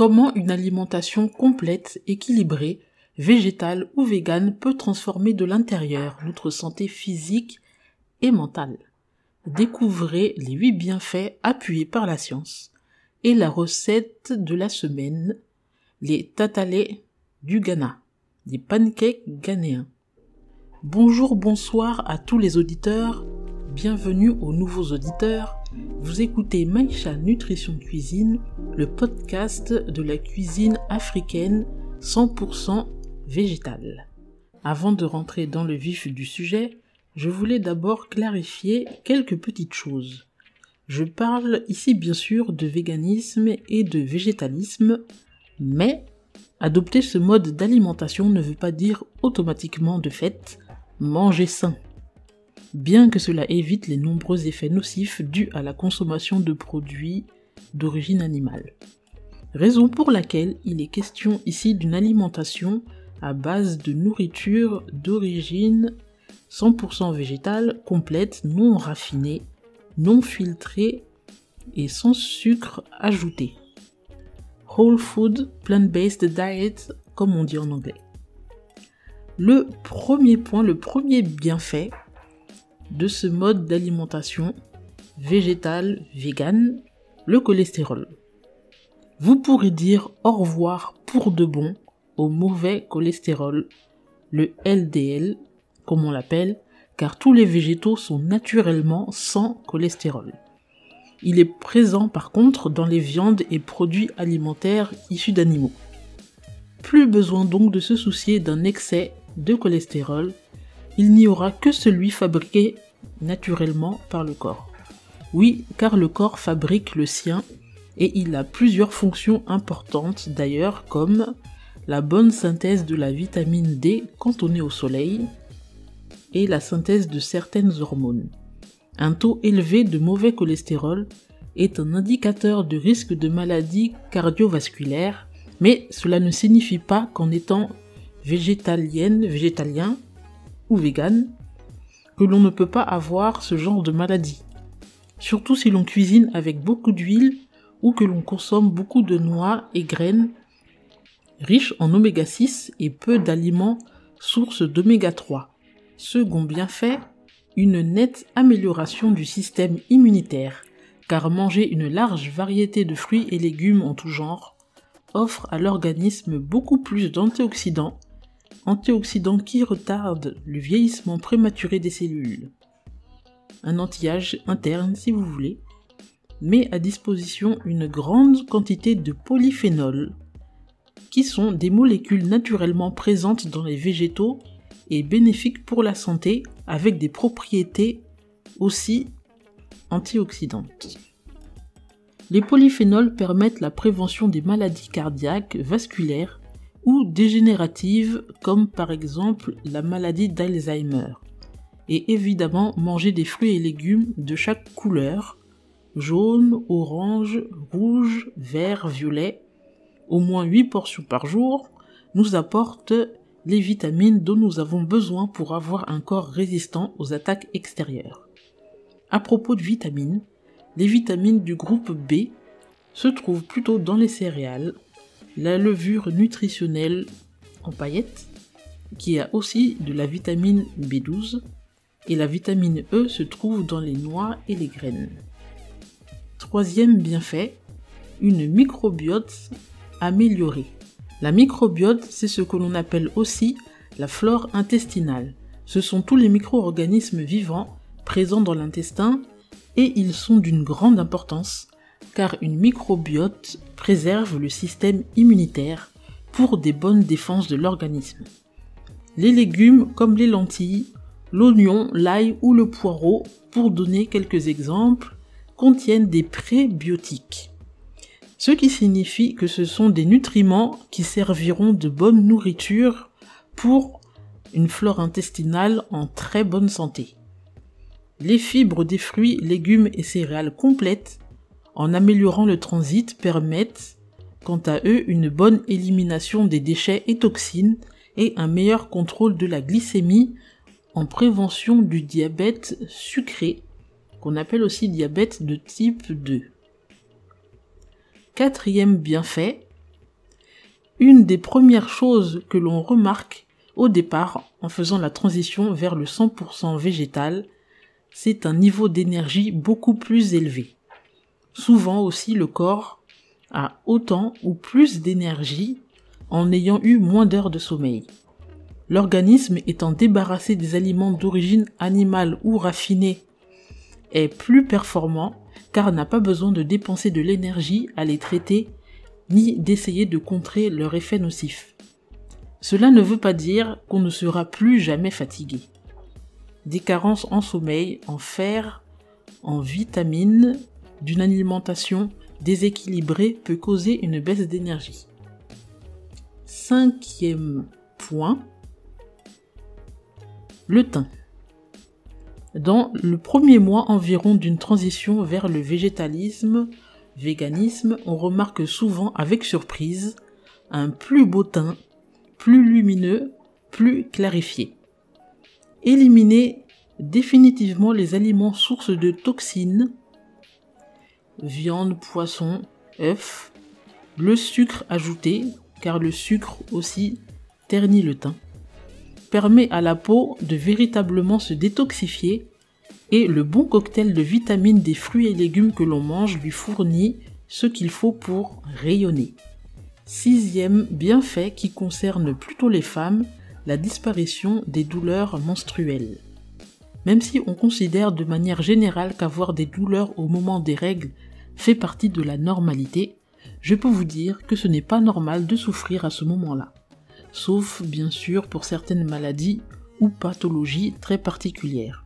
Comment une alimentation complète, équilibrée, végétale ou végane peut transformer de l'intérieur notre santé physique et mentale. Découvrez les huit bienfaits appuyés par la science et la recette de la semaine, les tatalés du Ghana, des pancakes ghanéens. Bonjour, bonsoir à tous les auditeurs, bienvenue aux nouveaux auditeurs. Vous écoutez Maïcha Nutrition Cuisine, le podcast de la cuisine africaine 100% végétale. Avant de rentrer dans le vif du sujet, je voulais d'abord clarifier quelques petites choses. Je parle ici bien sûr de véganisme et de végétalisme, mais adopter ce mode d'alimentation ne veut pas dire automatiquement de fait manger sain. Bien que cela évite les nombreux effets nocifs dus à la consommation de produits d'origine animale. Raison pour laquelle il est question ici d'une alimentation à base de nourriture d'origine 100% végétale, complète, non raffinée, non filtrée et sans sucre ajouté. Whole Food Plant-Based Diet, comme on dit en anglais. Le premier point, le premier bienfait de ce mode d'alimentation végétale, vegan, le cholestérol. Vous pourrez dire au revoir pour de bon au mauvais cholestérol, le LDL, comme on l'appelle, car tous les végétaux sont naturellement sans cholestérol. Il est présent par contre dans les viandes et produits alimentaires issus d'animaux. Plus besoin donc de se soucier d'un excès de cholestérol, il n'y aura que celui fabriqué naturellement par le corps. Oui, car le corps fabrique le sien et il a plusieurs fonctions importantes d'ailleurs comme la bonne synthèse de la vitamine D quand on est au soleil, et la synthèse de certaines hormones. Un taux élevé de mauvais cholestérol est un indicateur de risque de maladie cardiovasculaire, mais cela ne signifie pas qu'en étant végétalienne, végétalien ou vegan, que l'on ne peut pas avoir ce genre de maladie. Surtout si l'on cuisine avec beaucoup d'huile ou que l'on consomme beaucoup de noix et graines riches en oméga 6 et peu d'aliments sources d'oméga 3. Second bienfait, une nette amélioration du système immunitaire, car manger une large variété de fruits et légumes en tout genre offre à l'organisme beaucoup plus d'antioxydants, antioxydants qui retardent le vieillissement prématuré des cellules. Un anti-âge interne si vous voulez, met à disposition une grande quantité de polyphénols, qui sont des molécules naturellement présentes dans les végétaux et bénéfiques pour la santé avec des propriétés aussi antioxydantes. Les polyphénols permettent la prévention des maladies cardiaques, vasculaires ou dégénératives comme par exemple la maladie d'Alzheimer. Et évidemment manger des fruits et légumes de chaque couleur, jaune, orange, rouge, vert, violet, au moins 8 portions par jour, nous apporte les vitamines dont nous avons besoin pour avoir un corps résistant aux attaques extérieures. À propos de vitamines, les vitamines du groupe B se trouvent plutôt dans les céréales, la levure nutritionnelle en paillettes, qui a aussi de la vitamine B12, et la vitamine E se trouve dans les noix et les graines. Troisième bienfait, une microbiote améliorée. La microbiote, c'est ce que l'on appelle aussi la flore intestinale. Ce sont tous les micro-organismes vivants présents dans l'intestin et ils sont d'une grande importance car une microbiote préserve le système immunitaire pour des bonnes défenses de l'organisme. Les légumes comme les lentilles, l'oignon, l'ail ou le poireau, pour donner quelques exemples, contiennent des prébiotiques ce qui signifie que ce sont des nutriments qui serviront de bonne nourriture pour une flore intestinale en très bonne santé. Les fibres des fruits, légumes et céréales complètes, en améliorant le transit, permettent quant à eux une bonne élimination des déchets et toxines et un meilleur contrôle de la glycémie en prévention du diabète sucré, qu'on appelle aussi diabète de type 2. Quatrième bienfait, une des premières choses que l'on remarque au départ en faisant la transition vers le 100% végétal, c'est un niveau d'énergie beaucoup plus élevé. Souvent aussi le corps a autant ou plus d'énergie en ayant eu moins d'heures de sommeil. L'organisme étant débarrassé des aliments d'origine animale ou raffinée est plus performant car n'a pas besoin de dépenser de l'énergie à les traiter ni d'essayer de contrer leur effet nocif. Cela ne veut pas dire qu'on ne sera plus jamais fatigué. Des carences en sommeil, en fer, en vitamines, d'une alimentation déséquilibrée peut causer une baisse d'énergie. Cinquième point, le teint. Dans le premier mois environ d'une transition vers le végétalisme, véganisme, on remarque souvent avec surprise un plus beau teint, plus lumineux, plus clarifié. Éliminer définitivement les aliments sources de toxines, viande, poisson, œufs, le sucre ajouté, car le sucre aussi ternit le teint, permet à la peau de véritablement se détoxifier et le bon cocktail de vitamines des fruits et légumes que l'on mange lui fournit ce qu'il faut pour rayonner. Sixième bienfait qui concerne plutôt les femmes, la disparition des douleurs menstruelles. Même si on considère de manière générale qu'avoir des douleurs au moment des règles fait partie de la normalité, je peux vous dire que ce n'est pas normal de souffrir à ce moment-là. Sauf bien sûr pour certaines maladies ou pathologies très particulières.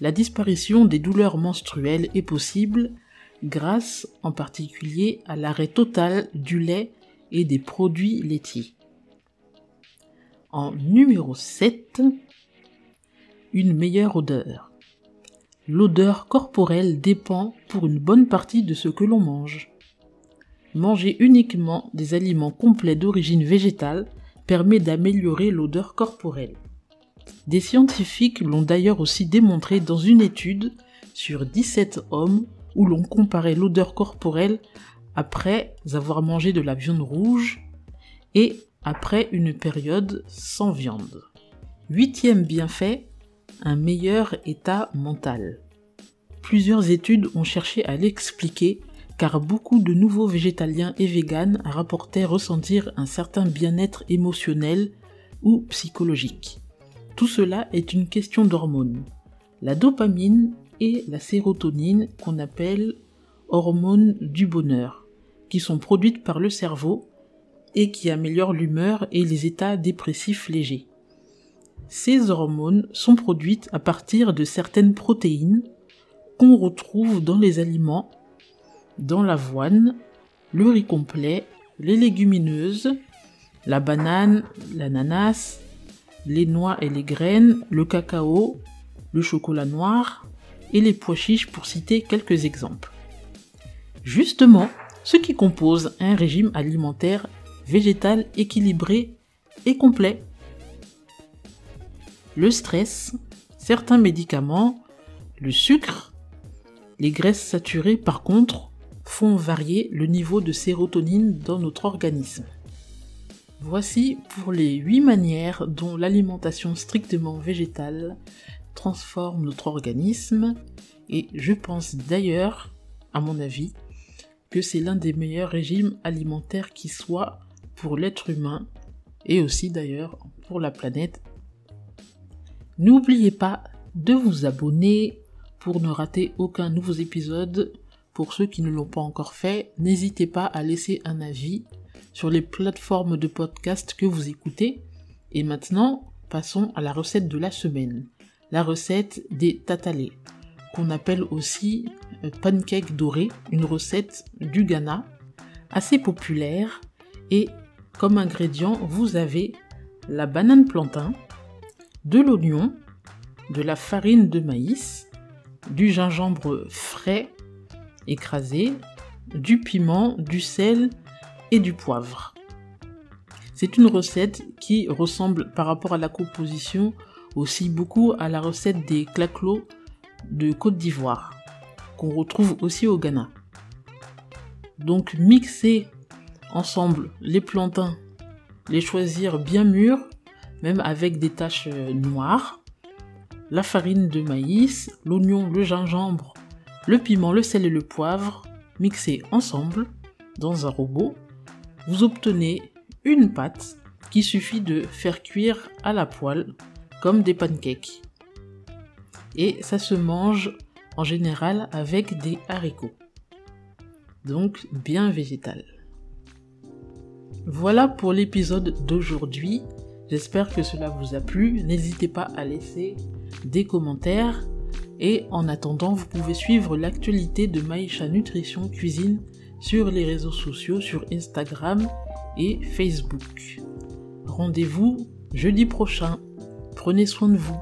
La disparition des douleurs menstruelles est possible grâce en particulier à l'arrêt total du lait et des produits laitiers. En numéro 7, une meilleure odeur. L'odeur corporelle dépend pour une bonne partie de ce que l'on mange. Manger uniquement des aliments complets d'origine végétale permet d'améliorer l'odeur corporelle. Des scientifiques l'ont d'ailleurs aussi démontré dans une étude sur 17 hommes où l'on comparait l'odeur corporelle après avoir mangé de la viande rouge et après une période sans viande. Huitième bienfait, un meilleur état mental. Plusieurs études ont cherché à l'expliquer car beaucoup de nouveaux végétaliens et véganes rapportaient ressentir un certain bien-être émotionnel ou psychologique. Tout cela est une question d'hormones. La dopamine et la sérotonine qu'on appelle hormones du bonheur, qui sont produites par le cerveau et qui améliorent l'humeur et les états dépressifs légers. Ces hormones sont produites à partir de certaines protéines qu'on retrouve dans les aliments, dans l'avoine, le riz complet, les légumineuses, la banane, l'ananas, les noix et les graines, le cacao, le chocolat noir et les pois chiches pour citer quelques exemples. Justement, ce qui compose un régime alimentaire végétal équilibré et complet. Le stress, certains médicaments, le sucre, les graisses saturées par contre font varier le niveau de sérotonine dans notre organisme. Voici pour les 8 manières dont l'alimentation strictement végétale transforme notre organisme et je pense d'ailleurs, à mon avis, que c'est l'un des meilleurs régimes alimentaires qui soit pour l'être humain et aussi d'ailleurs pour la planète. N'oubliez pas de vous abonner pour ne rater aucun nouveau épisode. Pour ceux qui ne l'ont pas encore fait, n'hésitez pas à laisser un avis sur les plateformes de podcast que vous écoutez. Et maintenant, passons à la recette de la semaine. La recette des tatalés, qu'on appelle aussi euh, pancake doré, une recette du Ghana, assez populaire. Et comme ingrédient, vous avez la banane plantain, de l'oignon, de la farine de maïs, du gingembre frais écrasé, du piment, du sel et du poivre. C'est une recette qui ressemble par rapport à la composition aussi beaucoup à la recette des claclos de Côte d'Ivoire, qu'on retrouve aussi au Ghana. Donc mixez ensemble les plantains, les choisir bien mûrs, même avec des taches euh, noires, la farine de maïs, l'oignon, le gingembre, le piment, le sel et le poivre, mixés ensemble dans un robot, vous obtenez une pâte qui suffit de faire cuire à la poêle comme des pancakes. Et ça se mange en général avec des haricots. Donc bien végétal. Voilà pour l'épisode d'aujourd'hui. J'espère que cela vous a plu. N'hésitez pas à laisser des commentaires. Et en attendant, vous pouvez suivre l'actualité de Maïcha Nutrition Cuisine sur les réseaux sociaux, sur Instagram et Facebook. Rendez-vous jeudi prochain. Prenez soin de vous.